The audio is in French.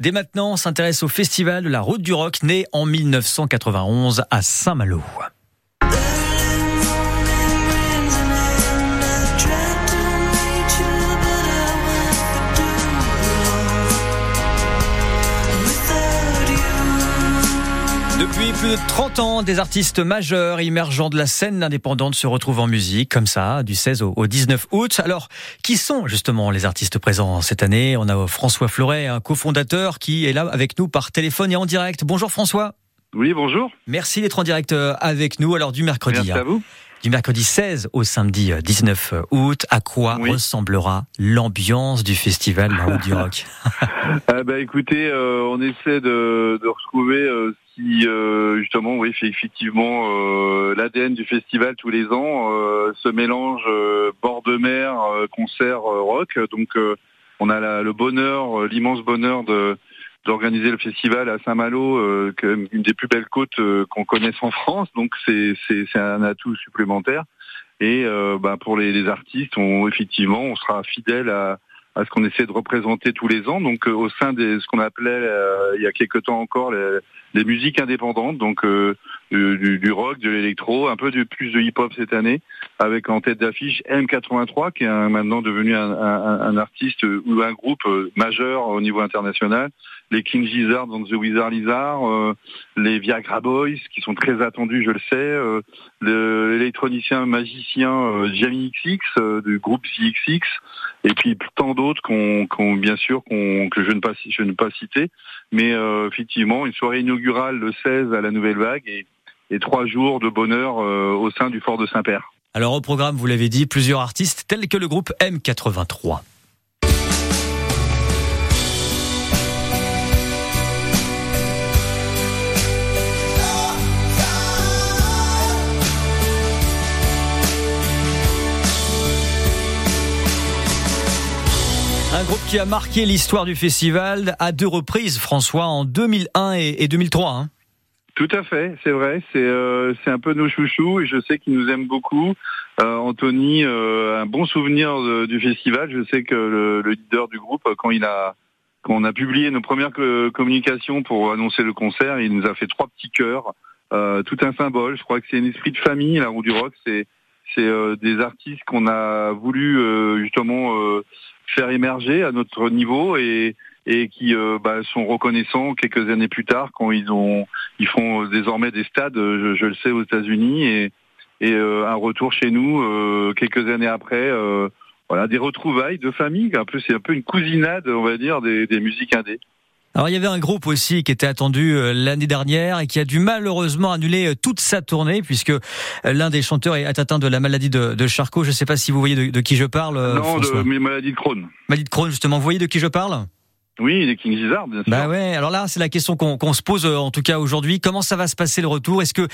Dès maintenant, on s'intéresse au festival de la Route du Rock né en 1991 à Saint-Malo. Depuis plus de 30 ans, des artistes majeurs émergents de la scène indépendante se retrouvent en musique, comme ça, du 16 au 19 août. Alors, qui sont justement les artistes présents cette année? On a François Fleuret, un cofondateur, qui est là avec nous par téléphone et en direct. Bonjour François. Oui, bonjour. Merci d'être en direct euh, avec nous. Alors, du mercredi. Merci à hein. vous. Du mercredi 16 au samedi 19 août, à quoi Oui. ressemblera l'ambiance du festival du Rock Ah bah écoutez, euh, on essaie de, de retrouver euh, si euh, justement, oui, fait effectivement euh, l'ADN du festival tous les ans, euh, ce mélange euh, bord de mer, euh, concert euh, rock. Donc euh, on a la- le bonheur, euh, l'immense bonheur de d'organiser le festival à Saint-Malo, euh, une des plus belles côtes euh, qu'on connaisse en France. Donc c'est c'est un atout supplémentaire. Et euh, bah, pour les, les artistes, on, effectivement, on sera fidèle à à ce qu'on essaie de représenter tous les ans. Donc euh, au sein de ce qu'on appelait euh, il y a quelque temps encore les, les musiques indépendantes, donc euh, du, du- rock, de l'électro, un peu de plus de hip-hop cette année, avec en tête d'affiche M83 qui est maintenant devenu un, un- un artiste euh, ou un groupe euh, majeur au niveau international. Les King Gizzard dans The Wizard Lizard, euh, les Viagra Boys qui sont très attendus, je le sais, euh, le- l'électronicien magicien euh, Jamie XX du groupe ZXX et puis tant d'autres qu'on, bien sûr que je ne pas pas citer, mais effectivement une soirée inaugurale le 16 à la Nouvelle Vague et, et trois jours de bonheur au sein du fort de Saint-Père. Alors au programme, vous l'avez dit, plusieurs artistes tels que le groupe M83. Un groupe qui a marqué l'histoire du festival à deux reprises, François, en 2001 et et 2003. hein. Tout à fait, c'est vrai. C'est euh, c'est un peu nos chouchous et je sais qu'ils nous aiment beaucoup. Euh, Anthony, euh, un bon souvenir du festival. Je sais que le, le leader du groupe, quand il a quand on a publié nos premières co- communications pour annoncer le concert, il nous a fait trois petits cœurs, tout un symbole. Je crois que c'est un esprit de famille. La roue du rock, c'est c'est des artistes qu'on a voulu justement faire émerger à notre niveau et et qui euh, bah, sont reconnaissants quelques années plus tard quand ils ont ils font euh, désormais des stades, euh, je, le sais, aux États-Unis et, et un retour chez nous quelques années après. voilà, des retrouvailles de famille. Un peu, c'est un peu une cousinade, on va dire, des, des musiques indées. Alors il y avait un groupe aussi qui était attendu euh, l'année dernière et qui a dû malheureusement annuler euh, toute sa tournée puisque euh, l'un des chanteurs est atteint de la maladie de, de Charcot. Je ne sais pas si vous voyez de, de qui je parle. non, François. de mes maladies de Crohn. Maladie de Crohn justement. Vous voyez de qui je parle? Oui, les King Gizzard, bien sûr. Bah ouais. Alors là, c'est la question qu'on se pose en tout cas aujourd'hui. Comment ça va se passer le retour? Est-ce que